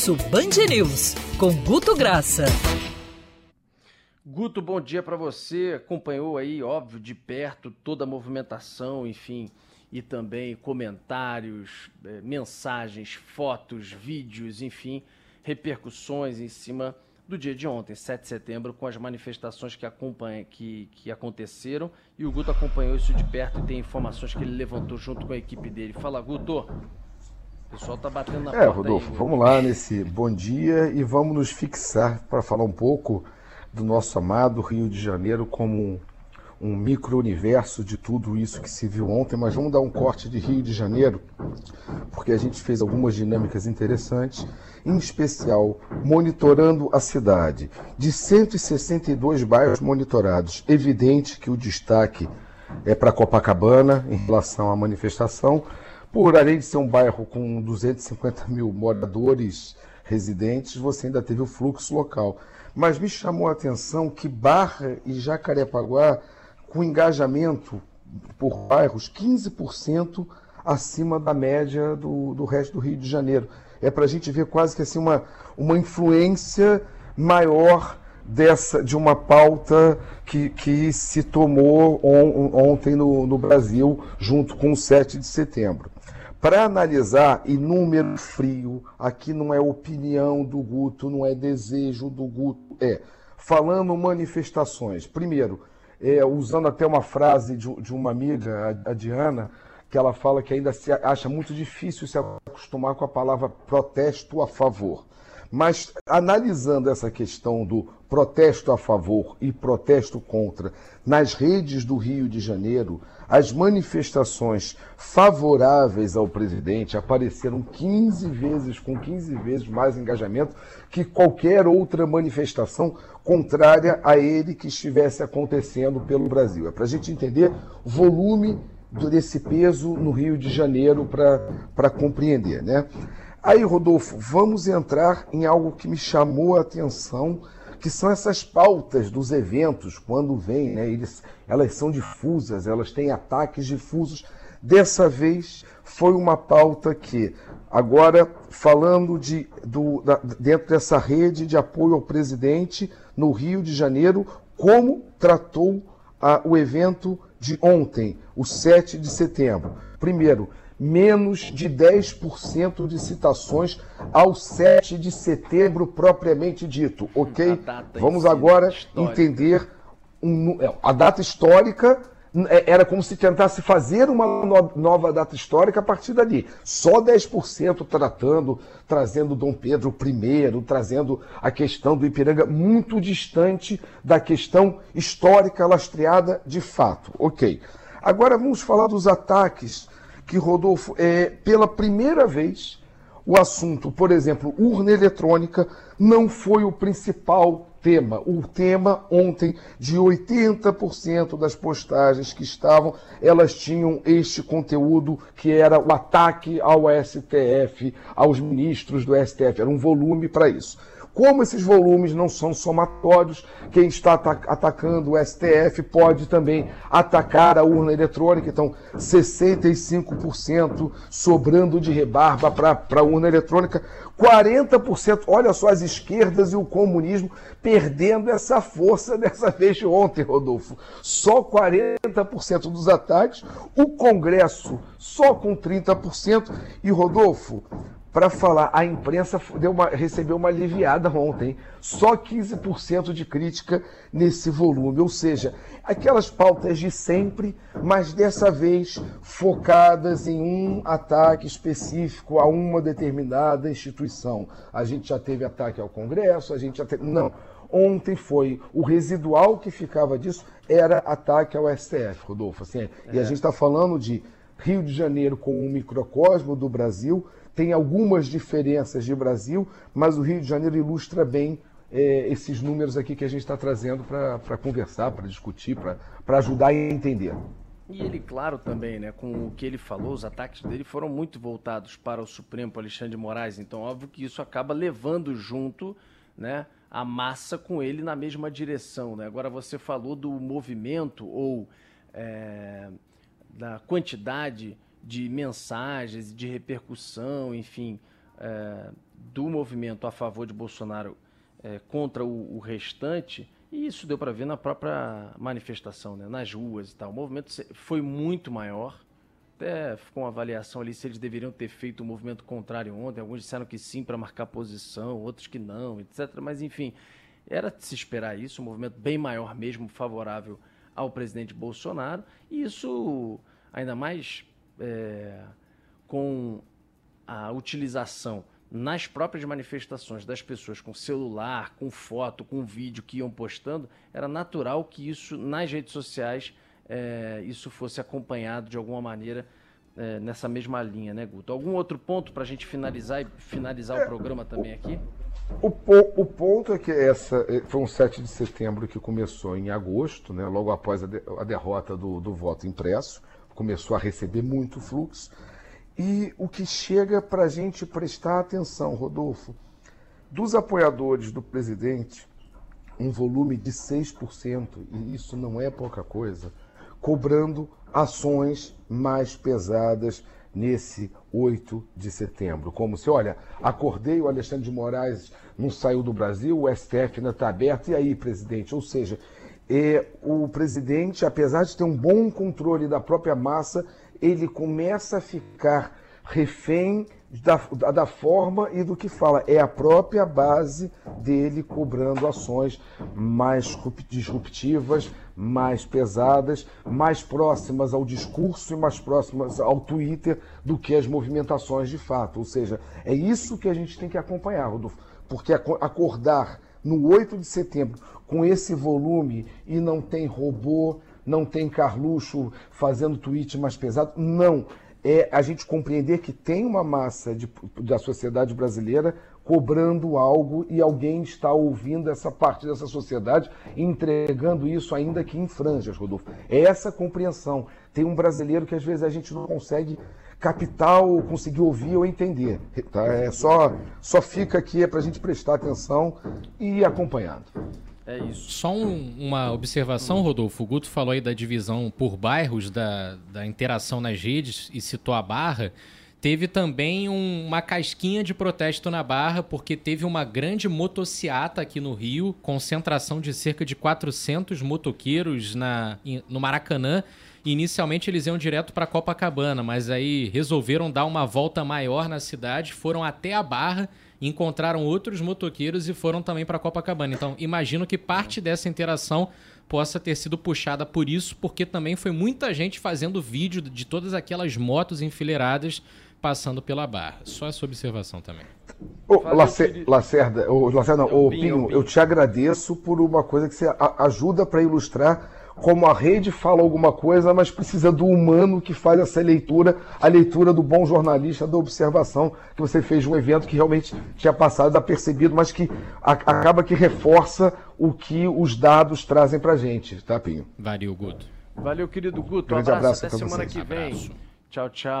Almoço Band News, com Guto Graça. Guto, bom dia para você. Acompanhou aí, óbvio, de perto toda a movimentação, enfim, e também comentários, eh, mensagens, fotos, vídeos, enfim, repercussões em cima do dia de ontem, 7 de setembro, com as manifestações que, acompanha, que, que aconteceram. E o Guto acompanhou isso de perto e tem informações que ele levantou junto com a equipe dele. Fala, Guto. O pessoal tá batendo na é, porta Rodolfo, aí, vamos lá nesse bom dia e vamos nos fixar para falar um pouco do nosso amado Rio de Janeiro como um, um micro-universo de tudo isso que se viu ontem, mas vamos dar um corte de Rio de Janeiro, porque a gente fez algumas dinâmicas interessantes, em especial monitorando a cidade. De 162 bairros monitorados, evidente que o destaque é para Copacabana em relação à manifestação, por além de ser um bairro com 250 mil moradores residentes, você ainda teve o fluxo local. Mas me chamou a atenção que Barra e Jacarepaguá, com engajamento por bairros 15% acima da média do, do resto do Rio de Janeiro. É para a gente ver quase que assim uma, uma influência maior dessa de uma pauta que, que se tomou on, ontem no, no Brasil, junto com o 7 de setembro para analisar e número frio, aqui não é opinião do Guto, não é desejo do Guto, é falando manifestações. Primeiro, é, usando até uma frase de, de uma amiga, a, a Diana, que ela fala que ainda se acha muito difícil se acostumar com a palavra protesto a favor. Mas analisando essa questão do protesto a favor e protesto contra nas redes do Rio de Janeiro, as manifestações favoráveis ao presidente apareceram 15 vezes, com 15 vezes mais engajamento que qualquer outra manifestação contrária a ele que estivesse acontecendo pelo Brasil. É para a gente entender o volume desse peso no Rio de Janeiro para compreender, né? Aí, Rodolfo, vamos entrar em algo que me chamou a atenção, que são essas pautas dos eventos, quando vêm, né? Eles, elas são difusas, elas têm ataques difusos. Dessa vez foi uma pauta que, agora falando de, do, da, dentro dessa rede de apoio ao presidente no Rio de Janeiro, como tratou a, o evento de ontem, o 7 de setembro. Primeiro, menos de 10% de citações ao 7 de setembro propriamente dito, ok? Vamos agora histórica. entender um, é, a data histórica é, era como se tentasse fazer uma nova data histórica a partir dali. Só 10% tratando, trazendo Dom Pedro I, trazendo a questão do Ipiranga muito distante da questão histórica lastreada de fato. Ok. Agora vamos falar dos ataques que, Rodolfo, é, pela primeira vez, o assunto, por exemplo, urna eletrônica, não foi o principal tema. O tema ontem, de 80% das postagens que estavam, elas tinham este conteúdo que era o ataque ao STF, aos ministros do STF. Era um volume para isso. Como esses volumes não são somatórios, quem está atacando o STF pode também atacar a urna eletrônica. Então, 65% sobrando de rebarba para a urna eletrônica. 40%, olha só as esquerdas e o comunismo perdendo essa força dessa vez de ontem, Rodolfo. Só 40% dos ataques, o Congresso só com 30%. E, Rodolfo, para falar, a imprensa deu uma, recebeu uma aliviada ontem. Só 15% de crítica nesse volume. Ou seja, aquelas pautas de sempre, mas dessa vez focadas em um ataque específico a uma determinada instituição. A gente já teve ataque ao Congresso, a gente já teve. Não. Ontem foi o residual que ficava disso era ataque ao STF, Rodolfo. Assim, é. E a é. gente está falando de Rio de Janeiro como um microcosmo do Brasil tem algumas diferenças de Brasil, mas o Rio de Janeiro ilustra bem é, esses números aqui que a gente está trazendo para conversar, para discutir, para ajudar a entender. E ele, claro, também, né, com o que ele falou, os ataques dele foram muito voltados para o Supremo, para Alexandre de Moraes. Então, óbvio que isso acaba levando junto né, a massa com ele na mesma direção. Né? Agora, você falou do movimento ou é, da quantidade de mensagens, de repercussão, enfim, é, do movimento a favor de Bolsonaro é, contra o, o, restante, e isso deu para ver na própria manifestação, né, nas ruas e tal. O movimento foi muito maior. Até ficou uma avaliação ali se eles deveriam ter feito o um movimento contrário ontem. Alguns disseram que sim para marcar posição, outros que não, etc. Mas enfim, era de se esperar isso, um movimento bem maior mesmo, favorável ao presidente Bolsonaro. E isso, ainda mais é, com a utilização nas próprias manifestações das pessoas com celular, com foto, com vídeo que iam postando, era natural que isso nas redes sociais é, isso fosse acompanhado de alguma maneira é, nessa mesma linha, né, Guto? Algum outro ponto para a gente finalizar e finalizar é, o programa também aqui? O, o, ponto é que essa é, foi um 7 de setembro que começou em agosto, né, logo após a, de, a derrota do, do voto impresso, começou a receber muito fluxo. E o que chega para a gente prestar atenção, Rodolfo, dos apoiadores do presidente, um volume de 6%, e isso não é pouca coisa, cobrando ações mais pesadas nesse 8 de setembro. Como se, olha, acordei, o Alexandre de Moraes não saiu do Brasil, o STF ainda está aberto, e aí, presidente? Ou seja, é, o presidente, apesar de ter um bom controle da própria massa, ele começa a ficar refém da, da forma e do que fala. É a própria base dele cobrando ações mais disruptivas, mais pesadas, mais próximas ao discurso e mais próximas ao Twitter do que as movimentações de fato. Ou seja, é isso que a gente tem que acompanhar, Rodolfo. Porque acordar no 8 de setembro com esse volume e não tem robô, não tem Carluxo fazendo tweet mais pesado. Não. É a gente compreender que tem uma massa de, da sociedade brasileira cobrando algo e alguém está ouvindo essa parte dessa sociedade entregando isso ainda que em franjas, Rodolfo. É essa compreensão. Tem um brasileiro que às vezes a gente não consegue captar ou conseguir ouvir ou entender. Tá? É só, só fica aqui é para a gente prestar atenção e ir acompanhando. É isso. Só um, uma observação, Rodolfo. O Guto falou aí da divisão por bairros, da, da interação nas redes e citou a Barra. Teve também um, uma casquinha de protesto na Barra, porque teve uma grande motociata aqui no Rio, concentração de cerca de 400 motoqueiros na, no Maracanã. Inicialmente eles iam direto para Copacabana, mas aí resolveram dar uma volta maior na cidade, foram até a Barra encontraram outros motoqueiros e foram também para Copacabana. Então, imagino que parte dessa interação possa ter sido puxada por isso, porque também foi muita gente fazendo vídeo de todas aquelas motos enfileiradas passando pela barra. Só essa observação também. Ô, Lacer, Lacerda, ô, Lacerda, não, ô, Pinho, eu te agradeço por uma coisa que você ajuda para ilustrar como a rede fala alguma coisa, mas precisa do humano que faz essa leitura, a leitura do bom jornalista, da observação que você fez de um evento que realmente tinha passado apercebido, mas que a, acaba que reforça o que os dados trazem para gente, tá, Pinho? Valeu, Guto. Valeu, querido Guto. Um abraço, abraço até semana vocês. que vem. Abraço. Tchau, tchau.